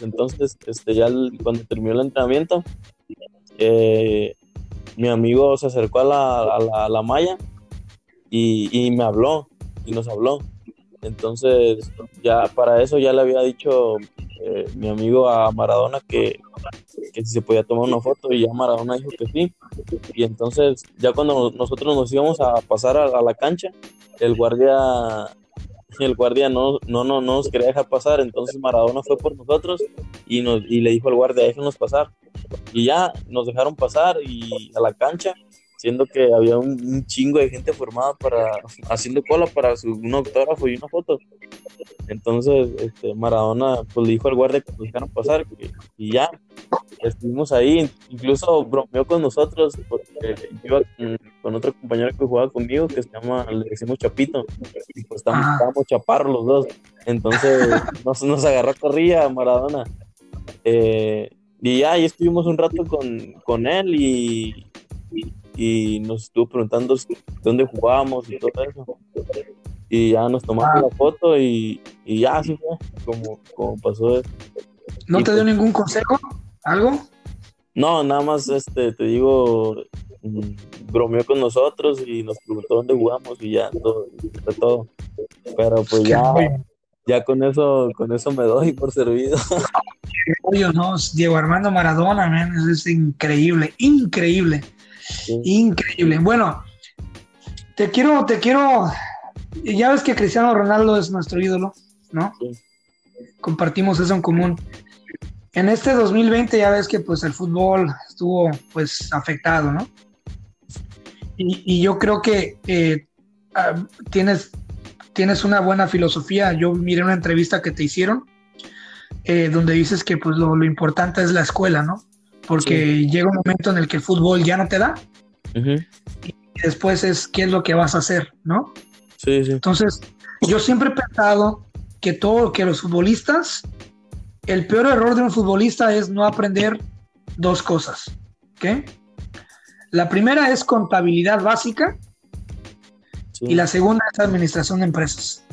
Entonces, este, ya cuando terminó el entrenamiento, eh, mi amigo se acercó a la, a la, malla y, me habló, y nos habló. Entonces, ya para eso ya le había dicho eh, mi amigo a Maradona que, que si se podía tomar una foto y ya Maradona dijo que sí. Y entonces, ya cuando nosotros nos íbamos a pasar a la cancha, el guardia el guardia no, no, no, nos quería dejar pasar, entonces Maradona fue por nosotros y, nos, y le dijo al guardia, déjenos pasar. Y ya nos dejaron pasar y a la cancha, siendo que había un, chingo de gente formada para, haciendo cola para su, un autógrafo y una foto. Entonces, este, Maradona pues, le dijo al guardia que nos dejaron pasar y ya, estuvimos ahí, incluso bromeó con nosotros, porque iba con, otro compañero que jugaba conmigo, que se llama, le decimos Chapito, y pues estábamos, ah. chaparros los dos, entonces nos, nos agarró corría Maradona. Eh, y ya, ahí estuvimos un rato con, con él y, y, nos estuvo preguntando dónde jugábamos y todo eso. Y ya nos tomamos ah. la foto y, y ya así fue como, como pasó eso. ¿No te dio pues ningún consejo? ¿Algo? No, nada más este, te digo, mm, bromeó con nosotros y nos preguntó dónde jugamos y ya, todo, todo. Pero pues ya, ya con eso, con eso me doy por servido. no, Diego Armando Maradona, man, es increíble, increíble, increíble. Bueno, te quiero, te quiero, ya ves que Cristiano Ronaldo es nuestro ídolo, ¿no? Compartimos eso en común. En este 2020 ya ves que pues el fútbol estuvo pues afectado, ¿no? Y, yo creo que eh, ah, tienes, tienes una buena filosofía. Yo miré una entrevista que te hicieron eh, donde dices que pues lo, importante es la escuela, ¿no? Porque llega un momento en el que el fútbol ya no te da. Y después es qué es lo que vas a hacer, ¿no? Sí, sí. Entonces, yo siempre he pensado que todo, que los futbolistas el peor error de un futbolista es no aprender dos cosas. ¿ok? La primera es contabilidad básica y la segunda es administración de empresas.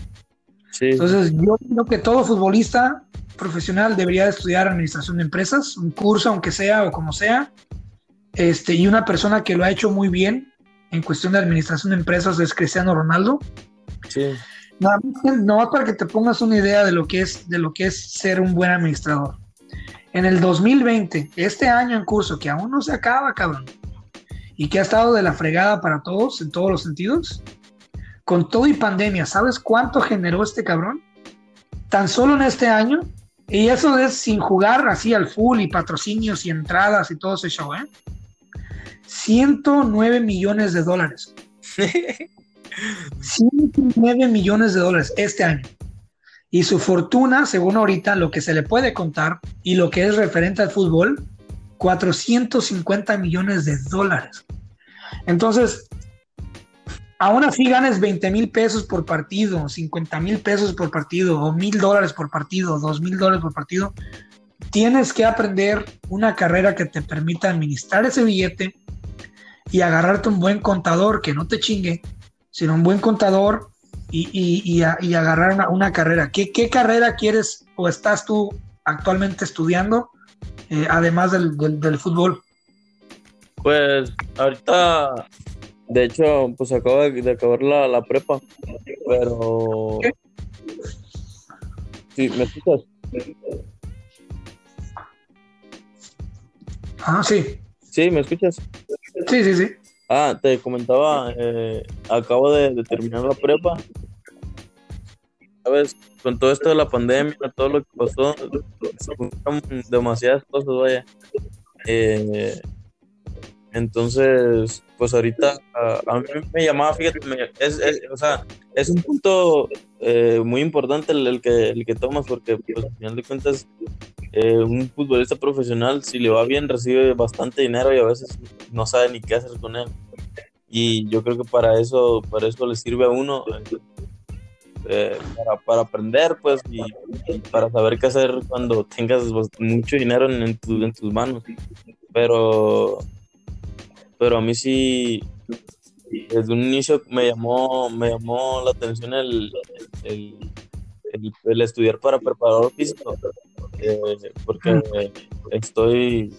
Entonces, yo creo que todo futbolista profesional debería estudiar administración de empresas, un curso, aunque sea o como sea. Este, y una persona que lo ha hecho muy bien en cuestión de administración de empresas es Cristiano Ronaldo. Sí. Nada más, para que te pongas una idea de lo que es de lo que es ser un buen administrador. En el 2020, este año en curso que aún no se acaba, cabrón, y que ha estado de la fregada para todos en todos los sentidos, con todo y pandemia, ¿sabes cuánto generó este cabrón? Tan solo en este año, y eso es sin jugar así al full y patrocinios y entradas y todo ese show, ¿eh? 109 millones de dólares. 109 millones de dólares este año. Y su fortuna, según ahorita, lo que se le puede contar y lo que es referente al fútbol, 450 millones de dólares. Entonces, aún así ganes 20 mil pesos por partido, 50 mil pesos por partido, o mil dólares por partido, dos mil dólares por partido, tienes que aprender una carrera que te permita administrar ese billete y agarrarte un buen contador que no te chingue, sino un buen contador y, agarrar una, carrera. ¿Qué, carrera quieres o estás tú actualmente estudiando, eh, además del, fútbol? Pues ahorita, de hecho, pues acabo de, acabar la, prepa, pero... ¿Qué? Sí, ¿me escuchas? Ah, sí. Sí, ¿me escuchas? Sí, sí, sí. Ah, te comentaba, eh, acabo de, terminar la prepa. Sabes, con todo esto de la pandemia, todo lo que pasó, demasiadas cosas, vaya. Eh, entonces, pues ahorita a, mí me llamaba, fíjate, es, o sea, es un punto eh, muy importante el, que, el que tomas porque pues, al final de cuentas eh, un futbolista profesional si le va bien recibe bastante dinero y a veces no sabe ni qué hacer con él. Y yo creo que para eso, para eso le sirve a uno eh, para, aprender pues y, para saber qué hacer cuando tengas mucho dinero en, en tus manos. Pero pero a mí sí, desde un inicio me llamó, me llamó la atención el, el, estudiar para preparador físico, eh, porque estoy,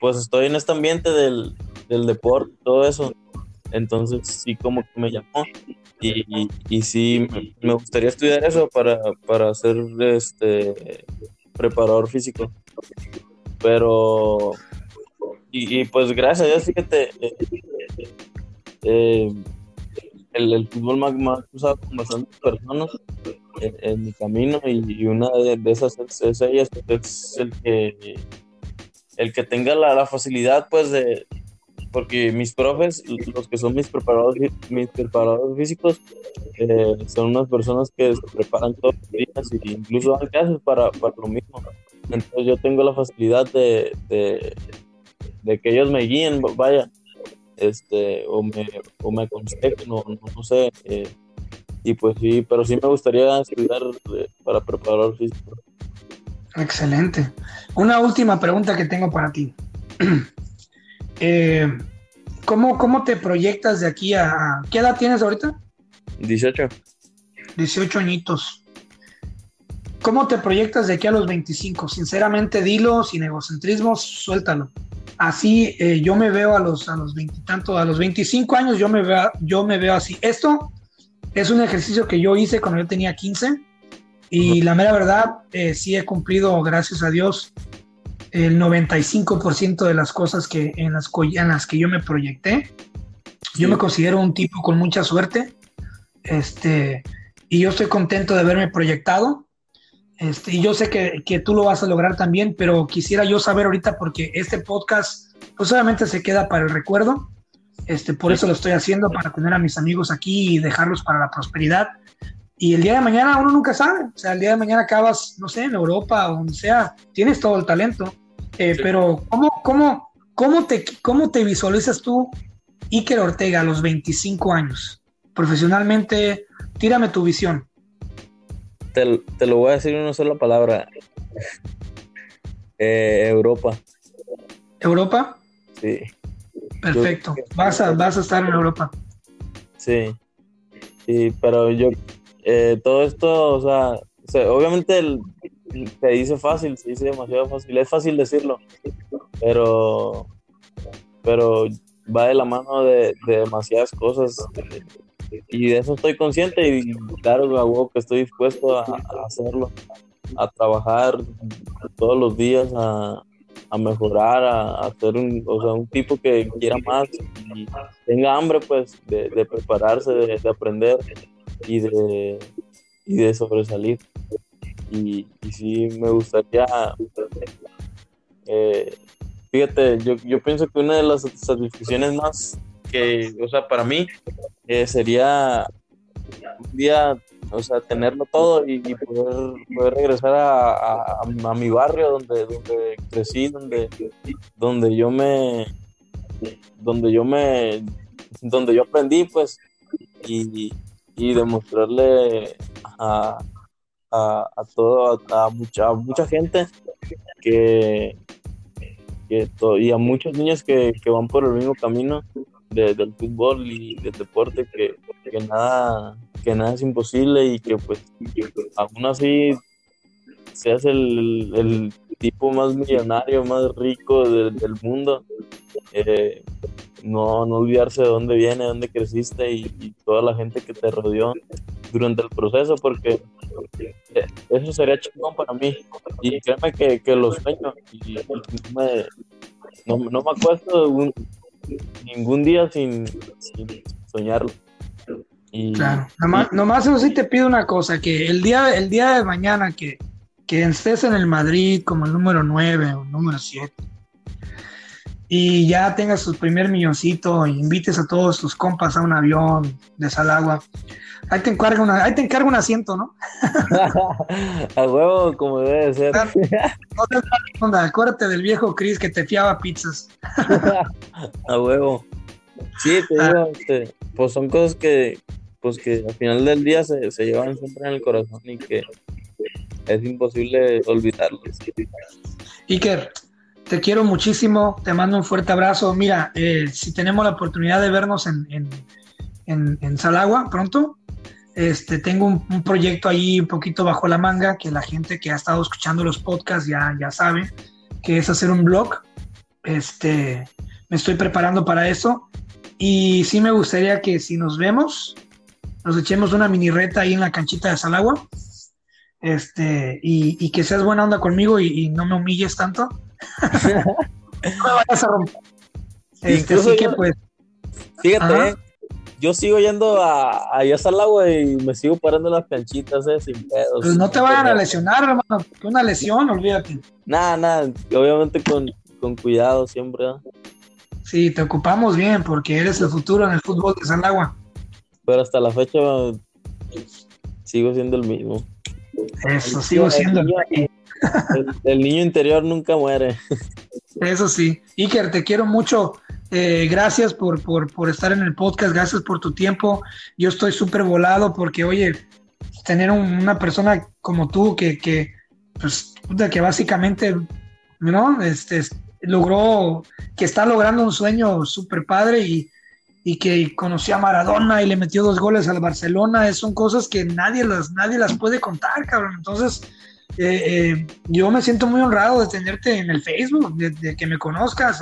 pues estoy en este ambiente del, del deporte, todo eso, entonces sí como que me llamó y, y, sí me gustaría estudiar eso para, para ser este preparador físico, pero y, pues gracias a Dios, fíjate, eh, eh, el, fútbol me, ha cruzado con bastantes personas en, mi camino y, una de, esas es, ella, es el que, el que tenga la, facilidad pues de, porque mis profes, los que son mis preparadores, mis preparadores físicos, eh, son unas personas que se preparan todos los días e incluso dan clases para, para lo mismo. Entonces yo tengo la facilidad de que ellos me guíen, vaya, este, o me, o me aconsejen, no, no, sé. Eh, y pues sí, pero sí me gustaría estudiar eh, para preparar físico. Excelente. Una última pregunta que tengo para ti. eh, ¿cómo, ¿Cómo te proyectas de aquí a... ¿Qué edad tienes ahorita? 18. 18 añitos. ¿Cómo te proyectas de aquí a los 25? Sinceramente, dilo, sin egocentrismo, suéltalo así eh, yo me veo a los a los veintitantos, a los 25 años yo me veo yo me veo así. Esto es un ejercicio que yo hice cuando yo tenía 15 y la mera verdad eh, sí he cumplido gracias a Dios el 95% de las cosas que en las, en las que yo me proyecté. Yo me considero un tipo con mucha suerte. Este, y yo estoy contento de haberme proyectado este, y yo sé que, que, tú lo vas a lograr también, pero quisiera yo saber ahorita porque este podcast pues solamente se queda para el recuerdo. Este, por eso lo estoy haciendo, para tener a mis amigos aquí y dejarlos para la prosperidad. Y el día de mañana uno nunca sabe. O sea, el día de mañana acabas, no sé, en Europa o donde sea, tienes todo el talento. Eh, pero ¿cómo, cómo, cómo, te, ¿cómo te visualizas tú, Iker Ortega, a los 25 años? Profesionalmente, tírame tu visión te, lo voy a decir en una sola palabra. Eh, Europa. ¿Europa? Sí. Perfecto. Vas a, vas a estar en Europa. Sí. Sí, pero yo, eh, todo esto, o sea, obviamente se dice fácil, se dice demasiado fácil. Es fácil decirlo, pero, pero va de la mano de, de demasiadas cosas y de eso estoy consciente y claro, que estoy dispuesto a, hacerlo, a trabajar todos los días, a, mejorar, a, ser un, o sea, un tipo que quiera más y tenga hambre pues de, prepararse, de, aprender y de, y de sobresalir. Y, y sí me gustaría eh, fíjate, yo, yo pienso que una de las satisfacciones más que, o sea, para mí eh, sería un día, o sea, tenerlo todo y, poder, poder, regresar a, a, mi barrio donde, donde crecí, donde, donde yo me, donde yo me, donde yo aprendí, pues, y, y demostrarle a, a, a todo, a, mucha, mucha gente que, que y a muchos niños que, que van por el mismo camino del fútbol y del deporte que, que, nada que nada es imposible y que pues aún así seas el, el tipo más millonario más rico del mundo eh, no, no olvidarse de dónde viene, dónde creciste y, toda la gente que te rodeó durante el proceso, porque eh, eso sería chingón para mí. Y créeme que, que lo sueño y, no, me, no, me acuesto ningún día sin, soñarlo. Y, claro, nomás, nomás, eso sí te pido una cosa, que el día, el día de mañana que, que estés en el Madrid como el número 9 o el número 7, y ya tengas tu primer milloncito y invites a todos tus compas a un avión de Salagua, ahí te encargo una, ahí te encargo un asiento, ¿no? a huevo, como debe de ser. No te onda, acuérdate del viejo Chris que te fiaba pizzas. a huevo. Sí, te digo, ah. este, pues son cosas que, pues que al final del día se, se llevan siempre en el corazón y que es imposible olvidarlos. Iker, te quiero muchísimo, te mando un fuerte abrazo. Mira, eh, si tenemos la oportunidad de vernos en, en, en, Salagua pronto, este, tengo un, proyecto ahí un poquito bajo la manga que la gente que ha estado escuchando los podcasts ya, ya sabe, que es hacer un blog. Este, me estoy preparando para eso y sí me gustaría que si nos vemos, nos echemos una mini reta ahí en la canchita de Salagua. Este, y, que seas buena onda conmigo y no me humilles tanto no me vayas a romper. Este, así que pues. Fíjate, eh, yo sigo yendo a, allá al agua y me sigo parando las canchitas, eh, sin pedos. Pues no te vayan a lesionar, hermano, que una lesión, olvídate. Nada, nada, obviamente con, con cuidado siempre. Sí, te ocupamos bien porque eres el futuro en el fútbol de San Agua. Pero hasta la fecha sigo siendo el mismo. Eso, sigo siendo el mismo. El, niño interior nunca muere. Eso sí. Iker, te quiero mucho. Eh, gracias por, por, estar en el podcast, gracias por tu tiempo. Yo estoy súper volado porque, oye, tener una persona como tú que, que, pues, que básicamente, ¿no? Este, logró, que está logrando un sueño súper padre y, y que conoció a Maradona y le metió dos goles al Barcelona, son cosas que nadie las, nadie las puede contar, cabrón. Entonces, eh, eh, yo me siento muy honrado de tenerte en el Facebook, de, que me conozcas,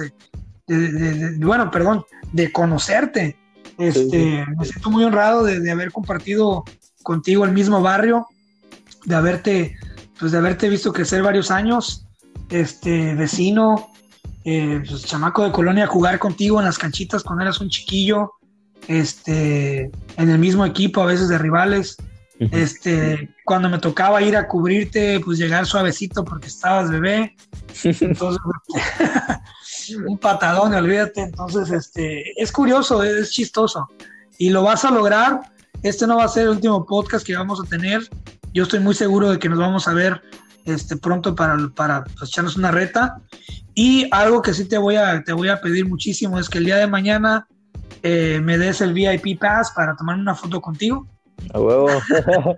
bueno, perdón, de conocerte. Este, Me siento muy honrado de, haber compartido contigo el mismo barrio, de haberte, pues de haberte visto crecer varios años, este, vecino, eh, pues, chamaco de colonia, jugar contigo en las canchitas cuando eras un chiquillo, este, en el mismo equipo, a veces de rivales. Este, cuando me tocaba ir a cubrirte, pues llegar suavecito porque estabas bebé. Entonces, un patadón, olvídate. Entonces, este, es curioso, es chistoso. Y lo vas a lograr. Este no va a ser el último podcast que vamos a tener. Yo estoy muy seguro de que nos vamos a ver este, pronto para, para pues, echarnos una reta. Y algo que sí te voy a, te voy a pedir muchísimo es que el día de mañana eh, me des el VIP Pass para tomar una foto contigo. A huevo.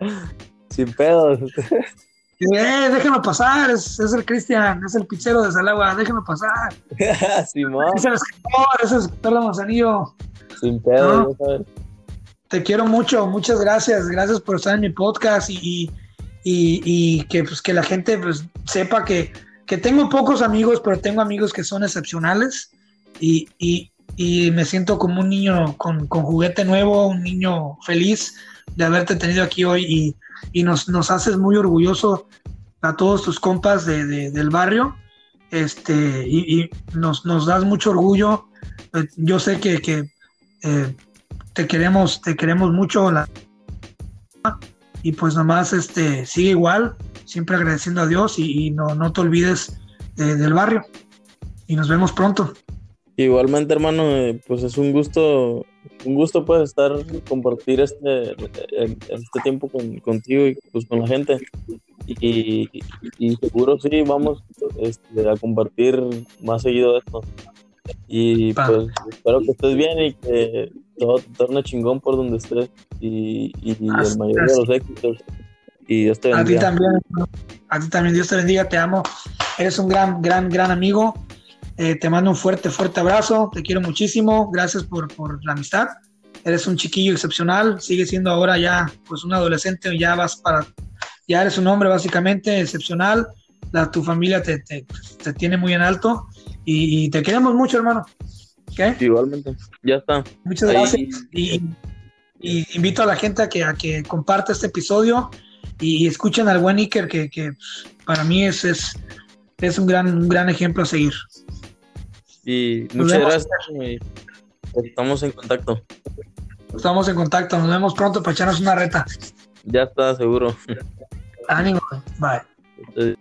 Sin pedos. Eh, pasar, es, el Cristian, es el pizzero de Salagua, déjenlo pasar. Simón. Es el escritor, es el escritor de Manzanillo. Sin pedos, Te quiero mucho, muchas gracias, gracias por estar en mi podcast y, y, que, pues, que la gente pues, sepa que, que tengo pocos amigos, pero tengo amigos que son excepcionales y, y me siento como un niño con, con juguete nuevo, un niño feliz de haberte tenido aquí hoy y, y nos, nos, haces muy orgulloso a todos tus compas de, del barrio este, y, nos, nos, das mucho orgullo. Eh, yo sé que, que eh, te queremos, te queremos mucho la, y pues nomás este, sigue igual, siempre agradeciendo a Dios y, no, no te olvides del barrio. y nos vemos pronto. Igualmente, hermano, eh, pues es un gusto, un gusto pues estar, compartir este, este tiempo con, contigo y pues con la gente. Y, y seguro sí, vamos este, a compartir más seguido esto. Y pues espero que estés bien y que todo te torne chingón por donde estés y, y el mayor de los éxitos. Y Dios te bendiga. A ti también, a ti también, Dios te bendiga, te amo. Eres un gran, gran, gran amigo. Eh, te mando un fuerte, fuerte abrazo. Te quiero muchísimo. Gracias por, por la amistad. Eres un chiquillo excepcional. Sigue siendo ahora ya pues un adolescente. Ya vas para, ya eres un hombre básicamente excepcional. La, tu familia te, te, te tiene muy en alto y, te queremos mucho, hermano. Igualmente, ya está. Muchas gracias. Y, invito a la gente a que, a que comparta este episodio y, escuchen al buen Iker, que, que para mí es, es, es un, gran, un gran ejemplo a seguir. Y muchas gracias. Estamos en contacto. Estamos en contacto. Nos vemos pronto para echarnos una reta. Ya está, seguro. Ánimo. Bye.